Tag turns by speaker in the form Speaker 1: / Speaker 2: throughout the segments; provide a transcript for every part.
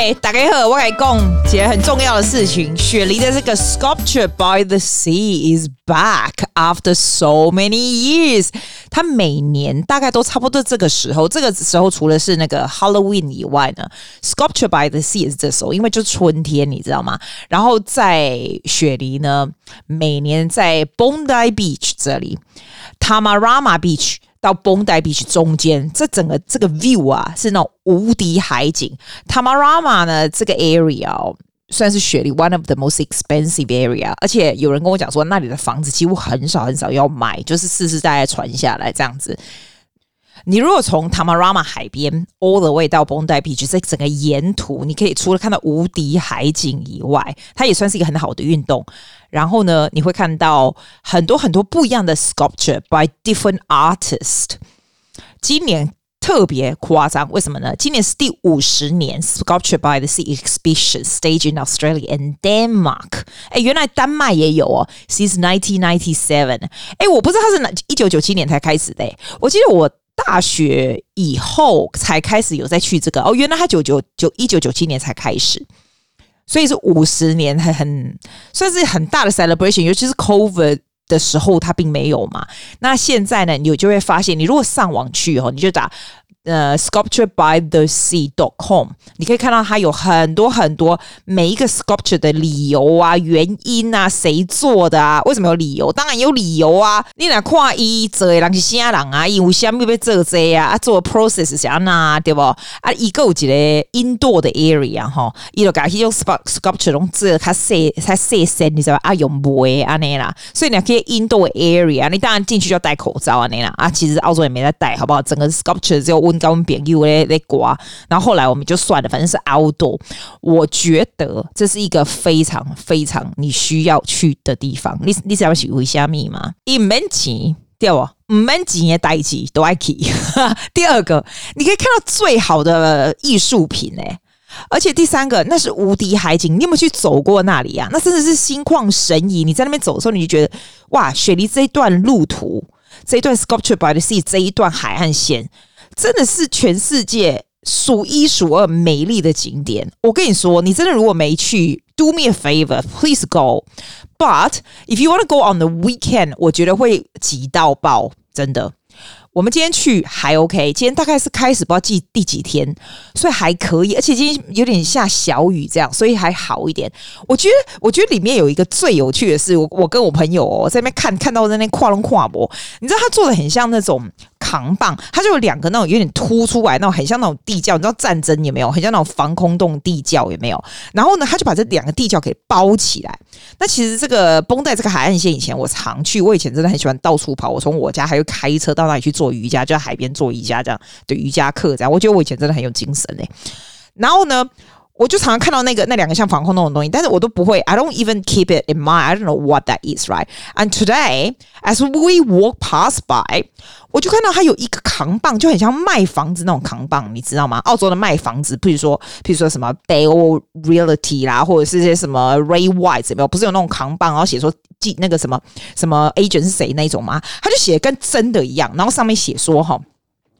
Speaker 1: 哎，大家好，我来讲一件很重要的事情。雪梨的这个 Sculpture by the Sea is back after so many years。它每年大概都差不多这个时候，这个时候除了是那个 Halloween 以外呢，Sculpture by the Sea 是这时候，因为就春天，你知道吗？然后在雪梨呢，每年在 Bondi Beach 这里，Tamarama Beach。到绷带 Beach 中间，这整个这个 view 啊，是那种无敌海景。Tamarama 呢，这个 area 算是雪梨 one of the most expensive area，而且有人跟我讲说，那里的房子几乎很少很少要买，就是世世代代传下来这样子。你如果从 Tamarama 海边 all the way 到 Bondi Beach，这整个沿途你可以除了看到无敌海景以外，它也算是一个很好的运动。然后呢，你会看到很多很多不一样的 sculpture by different artists。今年特别夸张，为什么呢？今年是第五十年 Sculpture by the Sea exhibition stage in Australia and Denmark。哎，原来丹麦也有哦，since nineteen ninety seven。哎，我不知道它是哪一九九七年才开始的。我记得我。大学以后才开始有再去这个哦，原来他九九九一九九七年才开始，所以是五十年很很算是很大的 celebration，尤其是 COVID 的时候，他并没有嘛。那现在呢，你就会发现，你如果上网去哦，你就打。呃、，sculpturebythesea.com，你可以看到它有很多很多每一个 sculpture 的理由啊、原因啊、谁做的啊？为什么有理由？当然有理由啊！你来看伊做的人是啥人啊？因为虾米要做这啊？啊，做 process 是啥呐？对不？啊，伊个有一个 indoor 的 area 哈，伊就讲去用 sculpture 拢做较细、较细身，你知道吧？啊，用煤安尼啦，所以你可以 indoor area，你当然进去就要戴口罩安尼啦。啊，其实澳洲也没在戴，好不好？整个 sculpture 只有。跟我们别有咧咧刮，然后后来我们就算了，反正是 outdoor。我觉得这是一个非常非常你需要去的地方。你你是要去为虾米吗？一门钱对不？唔门钱也代志都爱去。第二个，你可以看到最好的艺术品哎，而且第三个，那是无敌海景。你有没有去走过那里啊？那真的是心旷神怡。你在那边走的时候，你就觉得哇，雪梨这一段路途，这一段 Sculpture by the Sea，这一段海岸线。真的是全世界数一数二美丽的景点。我跟你说，你真的如果没去，do me a favor, please go. But if you want to go on the weekend，我觉得会挤到爆，真的。我们今天去还 OK，今天大概是开始不知道第第几天，所以还可以，而且今天有点下小雨，这样所以还好一点。我觉得，我觉得里面有一个最有趣的是，我我跟我朋友哦在那边看看到在那跨龙跨博，你知道他做的很像那种扛棒，它就有两个那种有点凸出来那种，很像那种地窖，你知道战争有没有？很像那种防空洞地窖有没有？然后呢，他就把这两个地窖给包起来。那其实这个绷带这个海岸线，以前我常去，我以前真的很喜欢到处跑，我从我家还会开车到那里去做瑜伽，就在海边做瑜伽这样，对瑜伽课这样，我觉得我以前真的很有精神嘞。然后呢，我就常常看到那个那两个像防空洞的东西，但是我都不会，I don't even keep it in mind. I don't know what that is, right? And today, as we walk past by, 我就看到它有一个扛棒，就很像卖房子那种扛棒，你知道吗？澳洲的卖房子，比如说，比如说什么 Dale Realty 啦，或者是些什么 Ray White 有没有？不是有那种扛棒，然后写说记那个什么什么 agent 是谁那种吗？他就写跟真的一样，然后上面写说哈。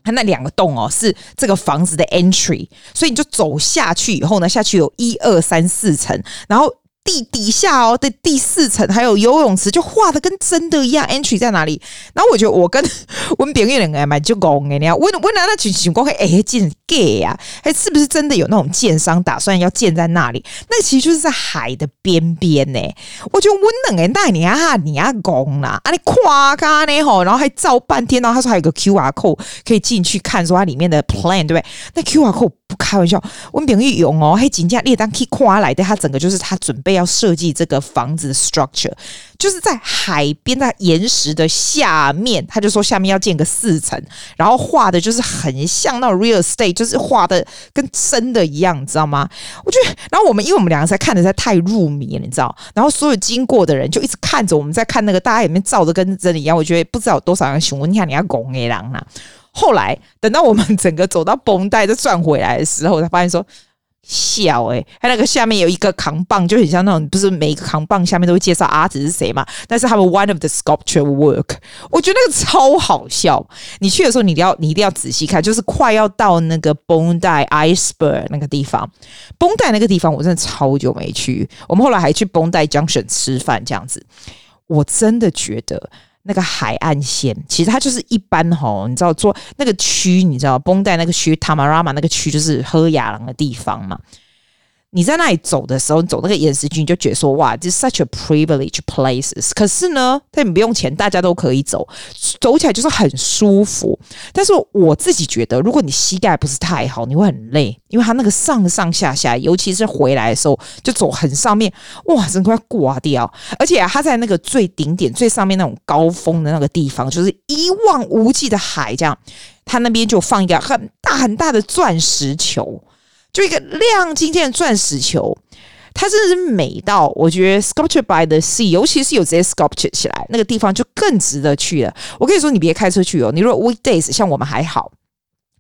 Speaker 1: 它那两个洞哦，是这个房子的 entry，所以你就走下去以后呢，下去有一二三四层，然后。地底下哦的第四层还有游泳池，就画的跟真的一样。Entry 在哪里？然后我觉得我跟温炳玉两个人蛮就讲哎，你要温温来那群情况会哎建 gay 啊？哎，是不是真的有那种建商打算要建在那里？那其实就是在海的边边呢。我觉得温冷哎，那你啊你啊讲啦啊你夸咖呢吼，然后还照半天，然后他说还有个 QR code 可以进去看，说它里面的 plan 对不对？那 QR code 不开玩笑，温炳玉用哦，还真正列当可以夸来的，他整个就是他准备。要设计这个房子的 structure，就是在海边，在岩石的下面，他就说下面要建个四层，然后画的就是很像那 real estate，就是画的跟真的一样，你知道吗？我觉得，然后我们因为我们两个才看的在太入迷了，你知道，然后所有经过的人就一直看着我们在看那个，大家里面照的跟真的一样，我觉得不知道有多少人询问，你看你要拱 A 郎啊。后来等到我们整个走到绷带再转回来的时候，才发现说。笑哎、欸，它那个下面有一个扛棒，就很像那种，不是每一个扛棒下面都会介绍阿紫是谁嘛？但是他们 one of the sculpture work，我觉得那个超好笑。你去的时候，你一定要你一定要仔细看，就是快要到那个绷带 iceberg 那个地方绷带那个地方我真的超久没去。我们后来还去绷带 Junction 吃饭，这样子，我真的觉得。那个海岸线，其实它就是一般吼，你知道做那个区，你知道绷带那个区塔马拉玛那个区就是喝雅郎的地方嘛。你在那里走的时候，你走那个岩石区，你就觉得说哇，这是 such a privileged places。可是呢，但你不用钱，大家都可以走，走起来就是很舒服。但是我自己觉得，如果你膝盖不是太好，你会很累，因为它那个上上下下，尤其是回来的时候，就走很上面，哇，整个要挂掉。而且，它在那个最顶点、最上面那种高峰的那个地方，就是一望无际的海，这样，它那边就放一个很大很大的钻石球。就一个亮晶晶的钻石球，它真的是美到我觉得 sculpture by the sea，尤其是有这些 sculpture 起来，那个地方就更值得去了。我跟你说，你别开车去哦，你如果 weekdays 像我们还好。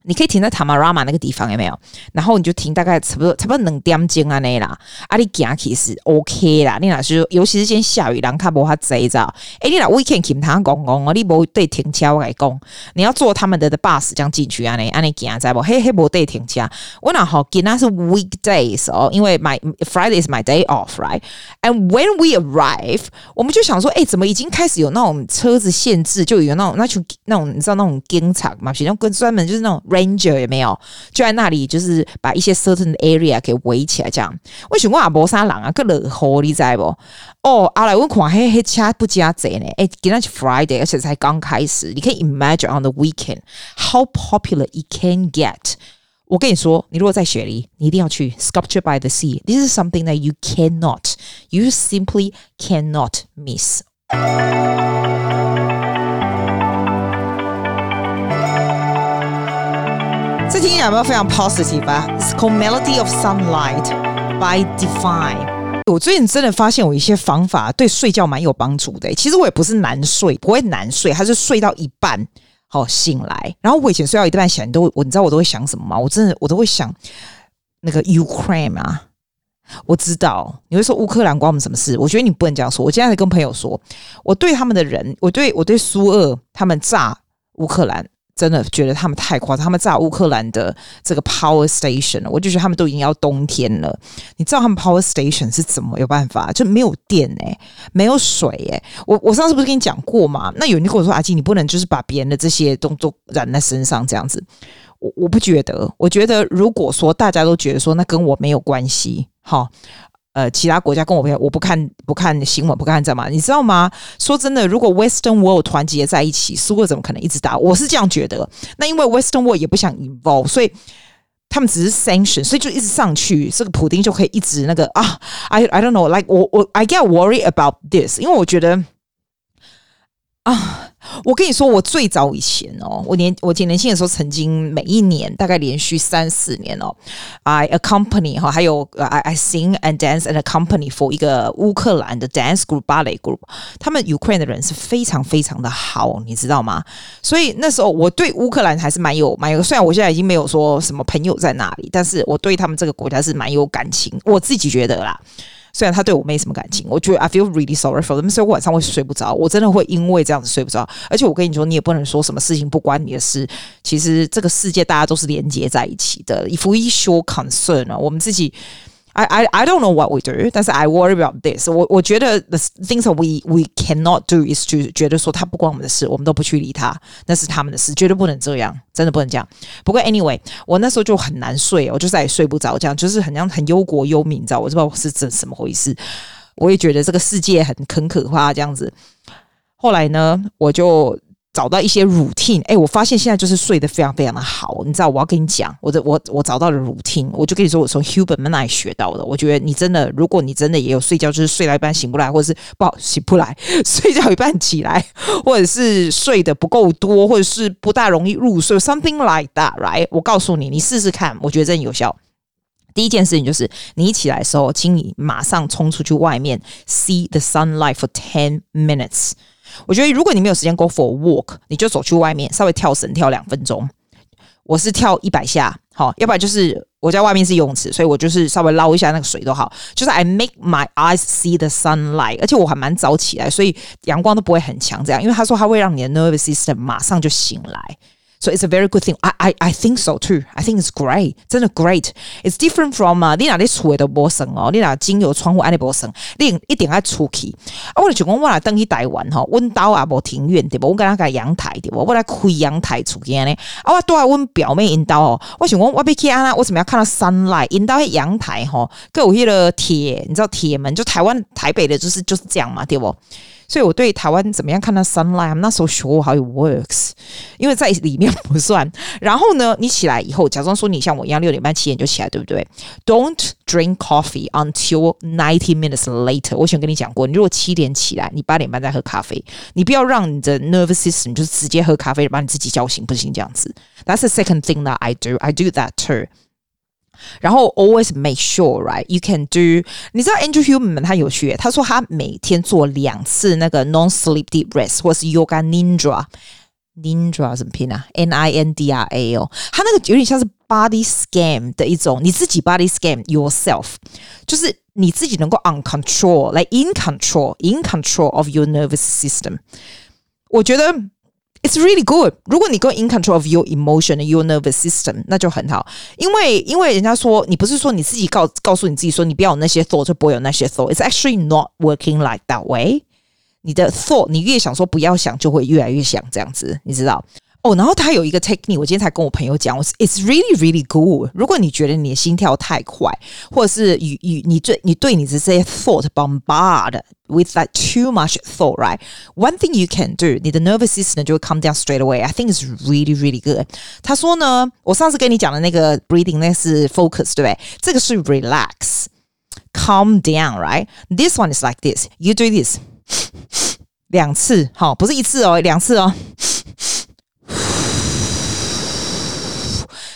Speaker 1: 你可以停在 Tamarama 那个地方有没有？然后你就停大概差不多差不多两点钟啊那啦，啊你行其实 OK 啦。你那是尤其是今天下雨，人卡无法坐着。诶，你那 weekend 停他公公哦，你无对停车我来讲，你要坐他们的的 bus 这样进去啊你啊你行在不？嘿嘿无对停车。我那好，今那是 weekdays 哦，因为 my Friday is my day off right？And when we arrive，我们就想说，诶，怎么已经开始有那种车子限制，就有那种那种那种你知道那种警察嘛？其中跟专门就是那种。Ranger 有没有就在那里？就是把一些 certain area 给围起来，这样。为什么阿伯沙狼啊？个冷河你知不？哦，阿来我看黑黑车不加贼呢？哎，今天是 Friday，而且才刚开始。你可以 imagine on the weekend how popular it can get。我跟你说，你如果在雪梨，你一定要去 Sculpture by the Sea。This is something that you cannot, you simply cannot miss。有没有非常 positive 啊？It's called Melody of Sunlight by Define。我最近真的发现，我一些方法对睡觉蛮有帮助的。其实我也不是难睡，不会难睡，还是睡到一半好醒来。然后我以前睡到一半醒来，都我你知道我都会想什么吗？我真的我都会想那个 Ukraine 啊。我知道你会说乌克兰关我们什么事？我觉得你不能这样说。我今天在跟朋友说，我对他们的人，我对我对苏俄他们炸乌克兰。真的觉得他们太夸张，他们炸乌克兰的这个 power station，我就觉得他们都已经要冬天了。你知道他们 power station 是怎么有办法？就没有电哎、没有水哎、我我上次不是跟你讲过吗？那有人跟我说阿基，你不能就是把别人的这些动作染在身上这样子。我我不觉得，我觉得如果说大家都觉得说那跟我没有关系，好。呃，其他国家跟我朋友，我不看不看新闻，不看这嘛，你知道吗？说真的，如果 Western World 团结在一起，苏俄怎么可能一直打？我是这样觉得。那因为 Western World 也不想 involve，所以他们只是 sanction，所以就一直上去，这个普丁就可以一直那个啊，I I don't know，like 我我 I get worried about this，因为我觉得啊。我跟你说，我最早以前哦，我年我挺年轻的时候，曾经每一年大概连续三四年哦，I accompany 哈，还有 I I sing and dance and accompany for 一个乌克兰的 dance group ballet group，他们 Ukraine 的人是非常非常的好，你知道吗？所以那时候我对乌克兰还是蛮有蛮有，虽然我现在已经没有说什么朋友在那里，但是我对他们这个国家是蛮有感情，我自己觉得啦。虽然他对我没什么感情，我觉得 I feel really sorry for them，所以我晚上会睡不着，我真的会因为这样子睡不着。而且我跟你说，你也不能说什么事情不关你的事。其实这个世界大家都是连接在一起的。If we show concern 啊，我们自己。I I I don't know what we do，但是 I worry about this 我。我觉得 the things that we we cannot do is to 觉得说他不关我们的事，我们都不去理他，那是他们的事，绝对不能这样，真的不能这样。不过 anyway，我那时候就很难睡，我就再也睡不着，这样就是很像很忧国忧民，你知道，我不知道是这怎么回事。我也觉得这个世界很很可怕，这样子。后来呢，我就。找到一些 routine，哎，我发现现在就是睡得非常非常的好。你知道，我要跟你讲，我的我我找到了 routine，我就跟你说，我从 Huberman 那里学到的。我觉得你真的，如果你真的也有睡觉，就是睡到一半醒不来，或者是不好醒不来，睡觉一半起来，或者是睡得不够多，或者是不大容易入睡，something like that，right？我告诉你，你试试看，我觉得真有效。第一件事情就是，你一起来的时候，请你马上冲出去外面，see the sunlight for ten minutes。我觉得，如果你没有时间 go for a walk，你就走去外面，稍微跳绳跳两分钟。我是跳一百下，好，要不然就是我在外面是游泳池，所以我就是稍微捞一下那个水都好。就是 I make my eyes see the sunlight，而且我还蛮早起来，所以阳光都不会很强。这样，因为他说他会让你的 nervous system 马上就醒来。So it's a very good thing. I I I think so too. I think it's great. 真的 great. It's different from 啊，你那里厝的无声哦，你那经由窗户安尼无声，你一定爱出去。啊，我就讲我来登去台湾吼，阮兜也无庭院对不？我跟他个阳台对不？我来开阳台出去呢。啊，我住在阮表妹因兜哦，我想讲我要去安那，为什么要看到 sunlight？因兜迄阳台吼，各有迄个铁，你知道铁门就台湾台北的，就是就是这样嘛，对不？所以我对台湾怎么样看到 sunlight，I'm not so sure how it works，因为在里面不算。然后呢，你起来以后，假装说你像我一样六点半七点就起来，对不对？Don't drink coffee until ninety minutes later。我以前跟你讲过，你如果七点起来，你八点半再喝咖啡，你不要让你的 nervous system 就是直接喝咖啡把你自己叫醒，不行这样子。That's the second thing that I do. I do that too. 然后 always make sure, right? You can do. 你知道 Andrew Huberman 他有趣，他说他每天做两次那个 non-sleep deep rest，或是 Yoga Nidra。Nidra 怎么拼啊？N I N D R A 哦，他那个有点像是 body scan 的一种，你自己 body scan yourself，就是你自己能够 on control, like in control, in control of your nervous system。我觉得。 It's really good。如果你够 in control of your emotion and your nervous system，那就很好。因为因为人家说，你不是说你自己告告诉你自己说，你不要有那些 thought，就不会有那些 thought。It's actually not working like that way。你的 thought，你越想说不要想，就会越来越想这样子，你知道。 哦，然后他有一个 technique，我今天才跟我朋友讲，我是 It's really really good。如果你觉得你的心跳太快，或者是与与你对你对你的这些 thought bombard with that too much thought, right? One thing you can do，你的 nervous system 就会 come down straight away. I think it's really really good。他说呢，我上次跟你讲的那个 breathing，那是 focus，对不对？这个是 relax，calm down, right? This one is like this. You do this 两次，好，不是一次哦，两次哦。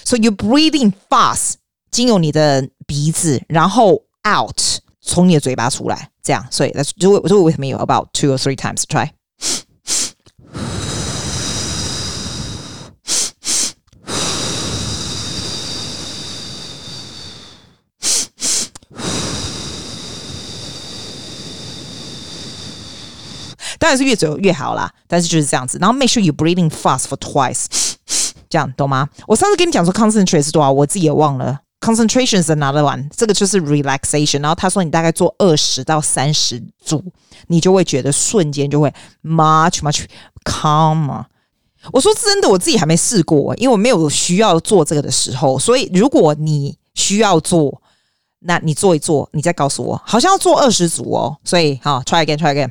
Speaker 1: So you breathing fast，经由你的鼻子，然后 out 从你的嘴巴出来，这样。所以 let's do it, do it with me about two or three times. Try. 当然是越久越好啦，但是就是这样子。然后 make sure you breathing fast for twice。 这样懂吗？我上次跟你讲说 concentrate 是多少，我自己也忘了。concentration is another one，这个就是 relaxation。然后他说你大概做二十到三十组，你就会觉得瞬间就会 much much calmer。我说真的，我自己还没试过，因为我没有需要做这个的时候。所以如果你需要做，那你做一做，你再告诉我。好像要做二十组哦，所以好 try again，try again。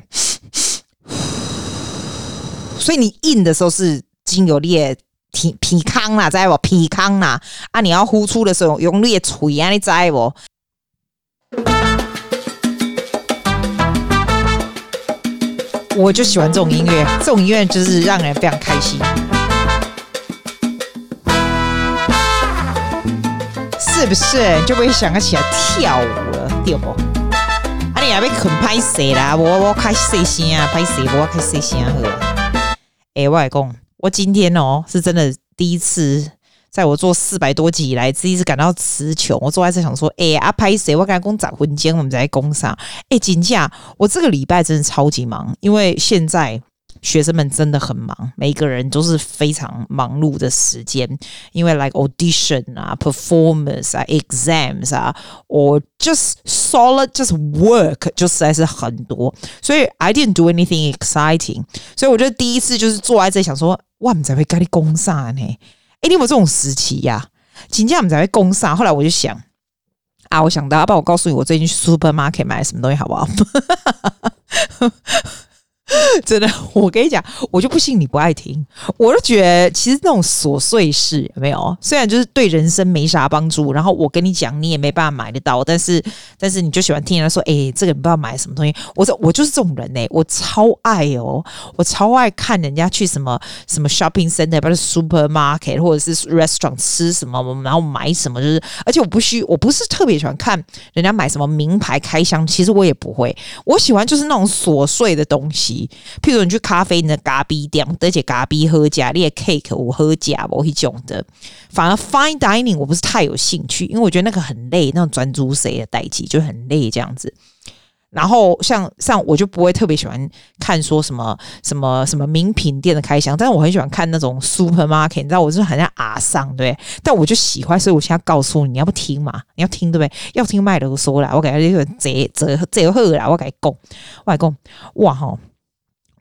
Speaker 1: 所以你 in 的时候是经由裂。鼻鼻腔啦，知不？鼻腔啦，啊！你要呼出的时候用力的嘴啊，你知不？我就喜欢这种音乐，这种音乐就是让人非常开心，是不是？就会想要起来跳舞了，对不？啊！你还没肯拍死啦？我我开谁先啊？拍死？我开谁先啊？哎，外公。我今天哦，是真的第一次，在我做四百多集以来，第一次感到词穷。我坐在这想说，哎、欸，阿拍谁？我刚才工展婚间，我们在工上。哎、欸，金价，我这个礼拜真的超级忙，因为现在。学生们真的很忙，每一个人都是非常忙碌的时间，因为 like audition 啊、performance 啊、exams 啊，or just solid just work 就实在是很多，所以 I didn't do anything exciting，所以我觉得第一次就是坐在这想说，哇，我们在会跟你攻啥呢？哎，你有没有这种时期呀、啊？请假我们在会攻啥？后来我就想，啊，我想到，要不然我告诉你，我最近去 supermarket 买什么东西，好不好？真的，我跟你讲，我就不信你不爱听。我就觉得，其实那种琐碎事有没有，虽然就是对人生没啥帮助，然后我跟你讲，你也没办法买得到，但是，但是你就喜欢听人家说，哎、这个你不知道买什么东西。我说，我就是这种人呢、我超爱哦，我超爱看人家去什么什么 shopping center，不是 supermarket 或者是 restaurant 吃什么，然后买什么，就是，而且我不需，我不是特别喜欢看人家买什么名牌开箱，其实我也不会，我喜欢就是那种琐碎的东西。譬如你去咖啡，你的咖啡店，而且咖啡喝假，你的 cake 我喝假，我一种的。反而 fine dining 我不是太有兴趣，因为我觉得那个很累，那种专注谁的代际就很累这样子。然后像像我就不会特别喜欢看说什么什么什么名品店的开箱，但是我很喜欢看那种 supermarket，你知道我是很像阿桑对，但我就喜欢，所以我现在告诉你，你要不听嘛？你要听对不对？要听麦德说啦，我给他一个折折折贺啦，我给你讲，我来讲，哇吼，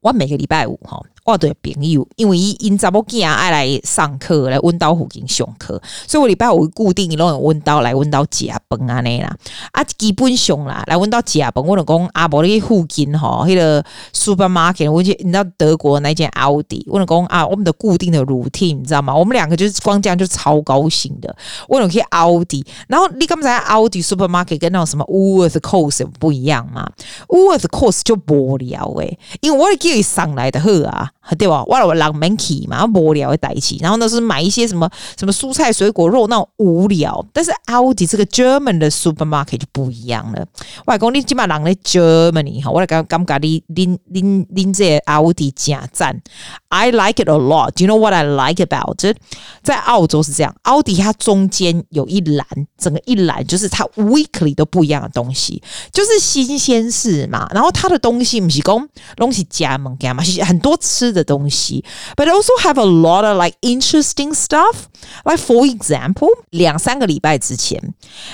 Speaker 1: 我每个礼拜五哈。我的朋友，因为伊因查某囝爱来上课，来温刀附近上课，所以我礼拜五固定拢用温刀来温刀食饭安尼啦。啊，基本上啦，来温刀食饭，我就讲啊，无你附近吼，迄个 supermarket，我去你知道德国那间奥迪，我就讲啊，我们的固定的 routine，你知道吗？我们两个就是光这样就超高兴的。我就去奥迪，然后你刚才奥迪 supermarket 跟那种什么 Woolworths Coles 不一样嘛？Woolworths Coles 就无聊诶、因为我叫伊上来的好啊。对吧？我我人门去嘛，无聊的代起，然后那是买一些什么什么蔬菜、水果、肉，那种无聊。但是奥迪这个 German 的 supermarket 就不一样了。我讲你起码人在 Germany 哈，我来感感觉你拎拎拎这奥迪真赞。I like it a lot. Do you know what I like about it？在澳洲是这样，奥迪它中间有一栏，整个一栏就是它 weekly 都不一样的东西，就是新鲜事嘛。然后它的东西不是讲东西加盟加嘛，是很多吃。的东西，but also have a lot of like interesting stuff. Like for example，两三个礼拜之前，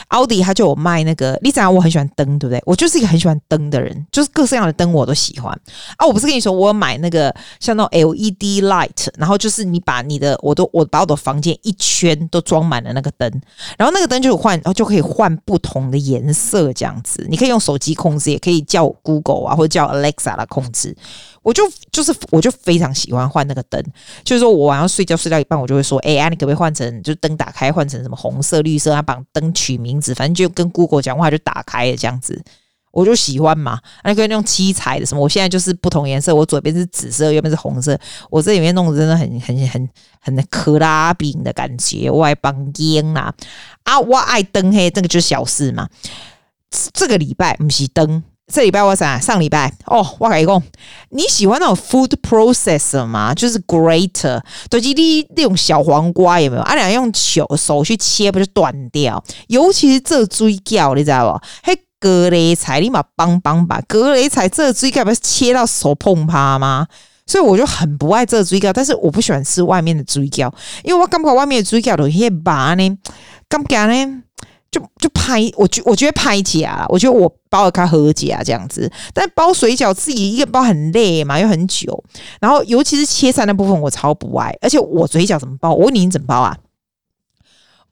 Speaker 1: 奥迪他就有卖那个。你知道我很喜欢灯，对不对？我就是一个很喜欢灯的人，就是各式各样的灯我都喜欢啊。我不是跟你说，我买那个像那种 LED light，然后就是你把你的，我都我把我的房间一圈都装满了那个灯，然后那个灯就换，然后就可以换不同的颜色，这样子。你可以用手机控制，也可以叫 Google 啊，或者叫 Alexa 来控制。我就就是我就非常喜欢换那个灯，就是说我晚上睡觉睡到一半，我就会说，哎、呀，你可不可以换成就灯打开换成什么红色、绿色？啊，把灯取名字，反正就跟 Google 讲话就打开了这样子，我就喜欢嘛。那可以用七彩的什么？我现在就是不同颜色，我左边是紫色，右边是红色，我这里面弄得真的很很很很克拉饼的感觉，我爱帮烟啦啊，我爱灯黑，这个就是小事嘛。这个礼拜不是灯。这礼拜我啥？上礼拜哦，我跟你讲，你喜欢那种 food processor 吗？就是 grater，对，就你那种小黄瓜有没有？啊，俩用手手去切，不就断掉？尤其是这水饺，你知道不？嘿，格雷菜，你嘛帮帮吧，格雷菜这水饺不是切到手碰趴吗？所以我就很不爱这水饺，但是我不喜欢吃外面的水饺，因为我感觉外面的水饺都些拔呢，感觉呢。就就拍，我觉我觉得拍假，我觉得我包的卡和假这样子，但包水饺自己一个包很累嘛，又很久，然后尤其是切菜那部分我超不爱，而且我水饺怎么包？我问你，你怎么包啊？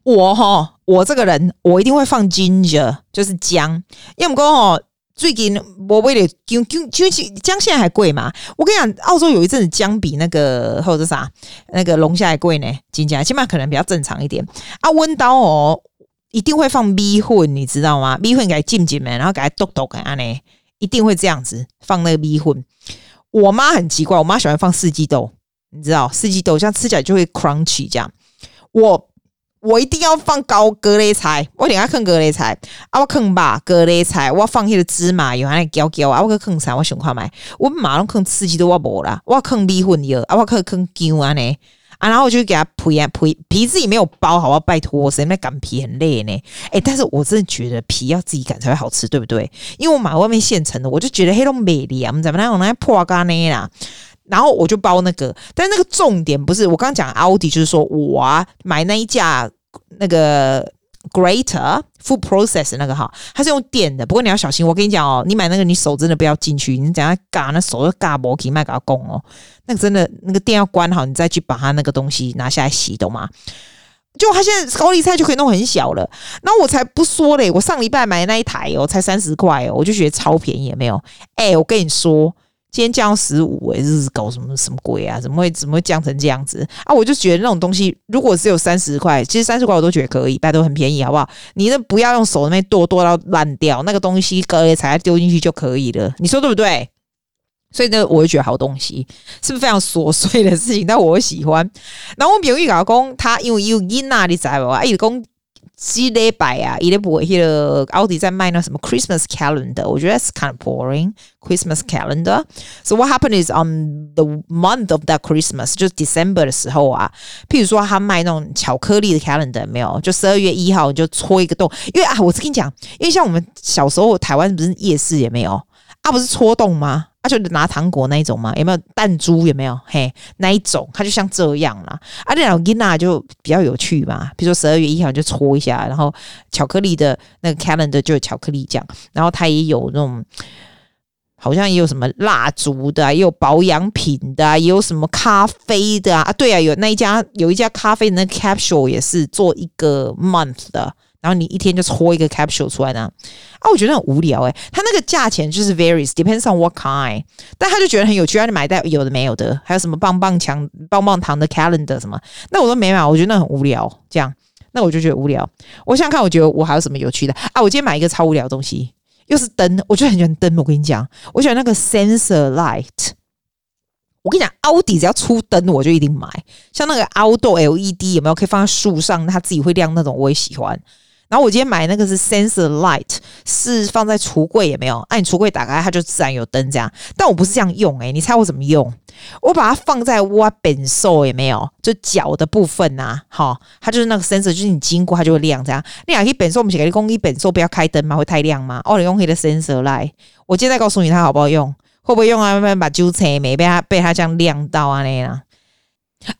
Speaker 1: 我哈，我这个人我一定会放 ginger，就是姜，因为我们讲哦，最近我为了姜姜姜姜现在还贵嘛？我跟你讲，澳洲有一阵子姜比那个或者啥那个龙虾还贵呢，金价起码可能比较正常一点啊，温刀哦。一定会放米粉，你知道吗？米粉给它浸浸，然后给它剁剁给它呢，一定会这样子放那个米粉。我妈很奇怪，我妈喜欢放四季豆，你知道四季豆这样吃起来就会 crunchy 这样。我我一定要放高格雷菜，我等下放格雷菜啊，我放吧格雷菜，我放那个芝麻油，还有椒椒啊，我放菜，我想看买，我马上放四季豆我无啦，我放米粉油啊，我放放姜啊呢。啊，然后我就给他皮啊皮皮自己没有包好，要拜托，谁在擀皮很累呢？哎，但是我真的觉得皮要自己擀才会好吃，对不对？因为我买外面现成的，我就觉得黑龙美丽啊，我们怎么样？我拿破干呢啦？然后我就包那个，但那个重点不是我刚刚讲奥迪，就是说我啊买那一架那个。greater food process 那个哈，它是用电的，不过你要小心。我跟你讲哦，你买那个，你手真的不要进去，你等下嘎那手就嘎不可以卖给他供哦。那个真的，那个电要关好，你再去把它那个东西拿下来洗，懂吗？就它现在高丽菜就可以弄很小了，那我才不说嘞，我上礼拜买的那一台哦，才三十块哦，我就觉得超便宜，有没有？哎，我跟你说。今天降十五，哎，这是搞什么什么鬼啊？怎么会怎么会降成这样子啊？我就觉得那种东西，如果只有三十块，其实三十块我都觉得可以，拜托很便宜，好不好？你那不要用手那边剁剁到烂掉，那个东西隔夜才丢进去就可以了，你说对不对？所以呢，我就觉得好东西是不是非常琐碎的事情？但我喜欢。然后我比如玉老公他因为有因啊，你知道吧？一直讲几礼拜啊，伊咧不会迄个奥迪在卖那什么 Christmas calendar，我觉得是 kind of boring Christmas calendar。So what happened is on the month of that Christmas，就是 December 的时候啊，譬如说他卖那种巧克力的 calendar 没有，就十二月一号你就戳一个洞，因为啊，我是跟你讲，因为像我们小时候台湾不是夜市也没有啊，不是戳洞吗？就拿糖果那一种嘛，有没有弹珠？有没有？嘿，那一种，它就像这样啦。啊，那老 Gina 就比较有趣嘛。比如说十二月一号就戳一下，然后巧克力的那个 calendar 就有巧克力酱，然后它也有那种好像也有什么蜡烛的，也有保养品的，也有什么咖啡的啊。对啊，有那一家有一家咖啡的那 capsule 也是做一个 month 的。然后你一天就搓一个 capsule 出来呢，啊，我觉得很无聊诶、欸，它那个价钱就是 varies，depends on what kind，但他就觉得很有趣，他就买袋有的没有的，还有什么棒棒强、棒棒糖的 calendar 什么，那我都没买，我觉得那很无聊，这样，那我就觉得无聊。我想看，我觉得我还有什么有趣的啊？我今天买一个超无聊的东西，又是灯，我就很喜欢灯。我跟你讲，我喜欢那个 sensor light。我跟你讲，奥迪只要出灯，我就一定买。像那个 outdoor LED 有没有可以放在树上，它自己会亮那种，我也喜欢。然后我今天买那个是 sensor light，是放在橱柜也没有，按、你橱柜打开它就自然有灯这样。但我不是这样用诶、你猜我怎么用？我把它放在我本手也没有，就脚的部分呐、啊，好，它就是那个 sensor，就是你经过它就会亮这样。你俩可以本手，我们写个公一本手不要开灯吗？会太亮吗？哦，你用黑的 sensor light，我今天再告诉你它好不好用，会不会用啊？慢慢把揪扯没被它被它这样亮到啊那样。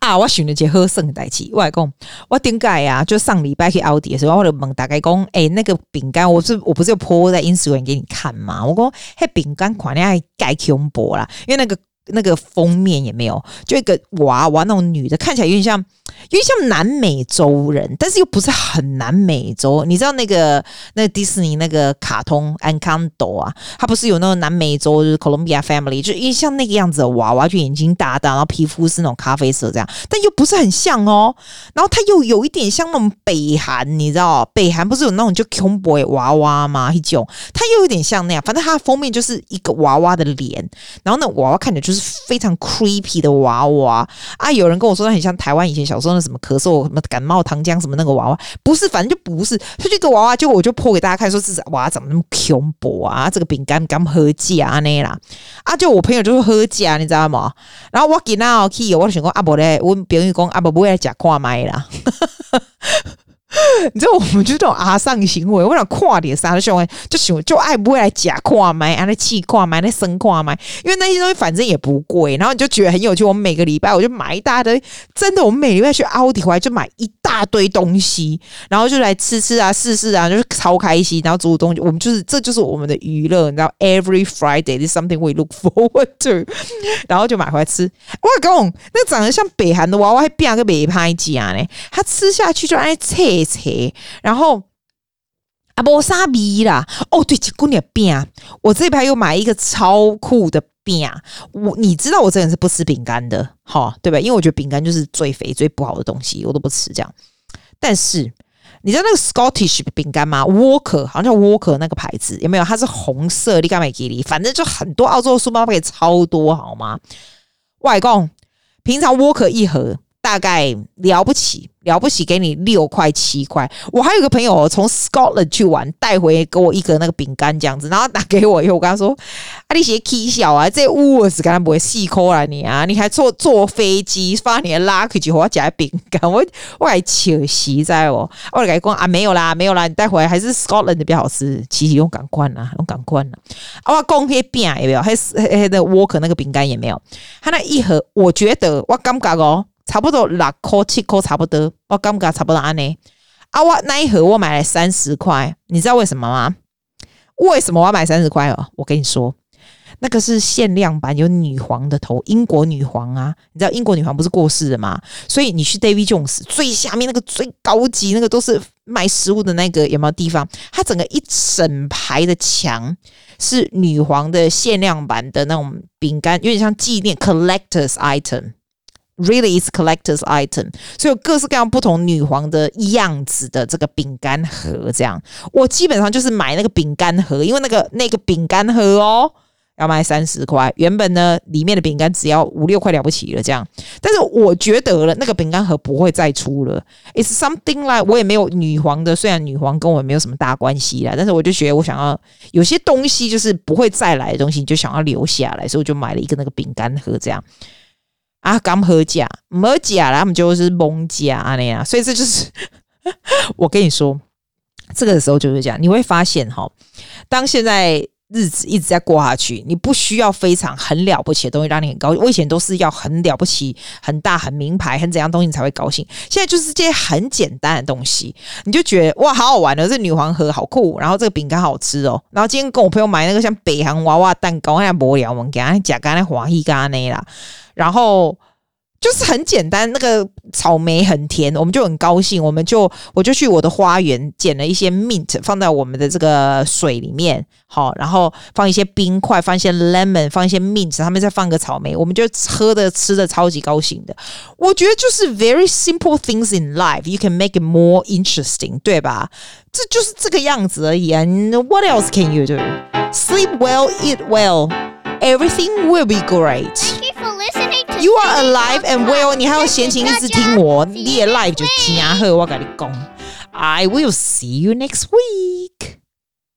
Speaker 1: 啊！我选了件好耍的代志，我来讲，我顶盖啊，就上礼拜去奥迪的时候，我就问大概讲，诶、那个饼干，我是我不是有 po 在 Instagram 给你看嘛？我讲，嘿，饼干款你还盖胸部啦，因为那个。那个封面也没有，就一个娃娃那种女的，看起来有点像，有点像南美洲人，但是又不是很南美洲。你知道那个那迪士尼那个卡通《Encanto》啊，它不是有那个南美洲就是 Colombia Family，就一像那个样子的娃娃，就眼睛大大，然后皮肤是那种咖啡色这样，但又不是很像哦。然后它又有一点像那种北韩，你知道北韩不是有那种就 Cowboy 娃娃吗？一种，它又有点像那样。反正它的封面就是一个娃娃的脸，然后那娃娃看着就是。非常 creepy 的娃娃啊！有人跟我说，它很像台湾以前小我说那什么咳嗽、什么感冒糖浆什么那个娃娃，不是，反正就不是。他这个娃娃，就我就破给大家看，说这是娃怎么那么恐怖啊？这个饼干敢喝假呢啦！啊，就我朋友就说喝假，你知道吗？然后我给那去，我就想讲阿伯嘞，我朋友讲阿伯不会来假挂麦啦。你知道我们就这种阿桑行为，我想跨点啥的行为，就喜欢就爱不会来假跨买，啊那气跨买，那生跨买，因为那些东西反正也不贵，然后你就觉得很有趣。我们每个礼拜我就买一大堆，真的，我们每礼拜去奥迪回来就买一大堆东西，然后就来吃吃啊、试试啊，就是超开心。然后煮东西，我们就是这就是我们的娱乐，你知道，Every Friday is something we look forward to，然后就买回来吃。我讲那长得像北韩的娃娃，还变个美拍假呢，他吃下去就爱切。切，然后啊，无啥味啦。哦，对，结果你饼，我这排又买一个超酷的饼。我你知道我这人是不吃饼干的，哈，对吧？因为我觉得饼干就是最肥、最不好的东西，我都不吃这样。但是你知道那个 Scottish 饼干吗？Walker 好像叫 Walker 那个牌子有没有？它是红色，你干嘛给你？反正就很多澳洲书包可超多，好吗？外公，平常 Walker 一盒。大概了不起，了不起，给你六块七块。我还有个朋友从 Scotland 去玩，带回给我一个那个饼干这样子，然后拿给我以后，我跟他说：“啊，你写 K 小啊，这物是刚才不会细抠了你啊，你还坐坐飞机发你的 luggage 我家饼干，我我还笑死在哦，我跟你讲啊，没有啦，没有啦，你带回来还是 Scotland 的比较好吃，其实用感官啦，用感官啦。啊，我讲些饼也没有，还是那个 Walker 那个饼干也没有，他那一盒，我觉得我感觉哦。差不多六块七块差不多，我感觉差不多安尼。啊，我那一盒我买了三十块，你知道为什么吗？为什么我要买三十块哦？我跟你说，那个是限量版，有女皇的头，英国女皇啊。你知道英国女皇不是过世了吗？所以你去 David Jones 最下面那个最高级那个都是卖食物的那个有没有地方？它整个一整排的墙是女皇的限量版的那种饼干，有点像纪念 collector's item。Really is collector's item，所以有各式各样不同女皇的样子的这个饼干盒，这样我基本上就是买那个饼干盒，因为那个那个饼干盒哦，要卖三十块。原本呢，里面的饼干只要五六块了不起了，这样。但是我觉得了，那个饼干盒不会再出了。It's something like 我也没有女皇的，虽然女皇跟我没有什么大关系啦，但是我就觉得我想要有些东西就是不会再来的东西，你就想要留下来，所以我就买了一个那个饼干盒，这样。啊，刚喝假，没假了，他们就是蒙假那样，所以这就是 我跟你说，这个时候就是这样，你会发现哈，当现在日子一直在过下去，你不需要非常很了不起的东西让你很高兴。我以前都是要很了不起、很大、很名牌、很怎样东西你才会高兴，现在就是这些很简单的东西，你就觉得哇，好好玩的，这女皇盒好酷，然后这个饼干好吃哦，然后今天跟我朋友买那个像北韩娃娃蛋糕，那无聊，我们给他夹干那华裔干那啦。然后就是很简单，那个草莓很甜，我们就很高兴，我们就我就去我的花园捡了一些 mint 放在我们的这个水里面，好，然后放一些冰块，放一些 lemon，放一些 mint，他们再放个草莓，我们就喝的吃的超级高兴的。我觉得就是 very simple things in life，you can make it more interesting，对吧？这就是这个样子而已啊。What else can you do? Sleep well, eat well, everything will be great. You are alive and well，你还有闲情一直听我，你的 life 就真好。我跟你讲，I will see you next week.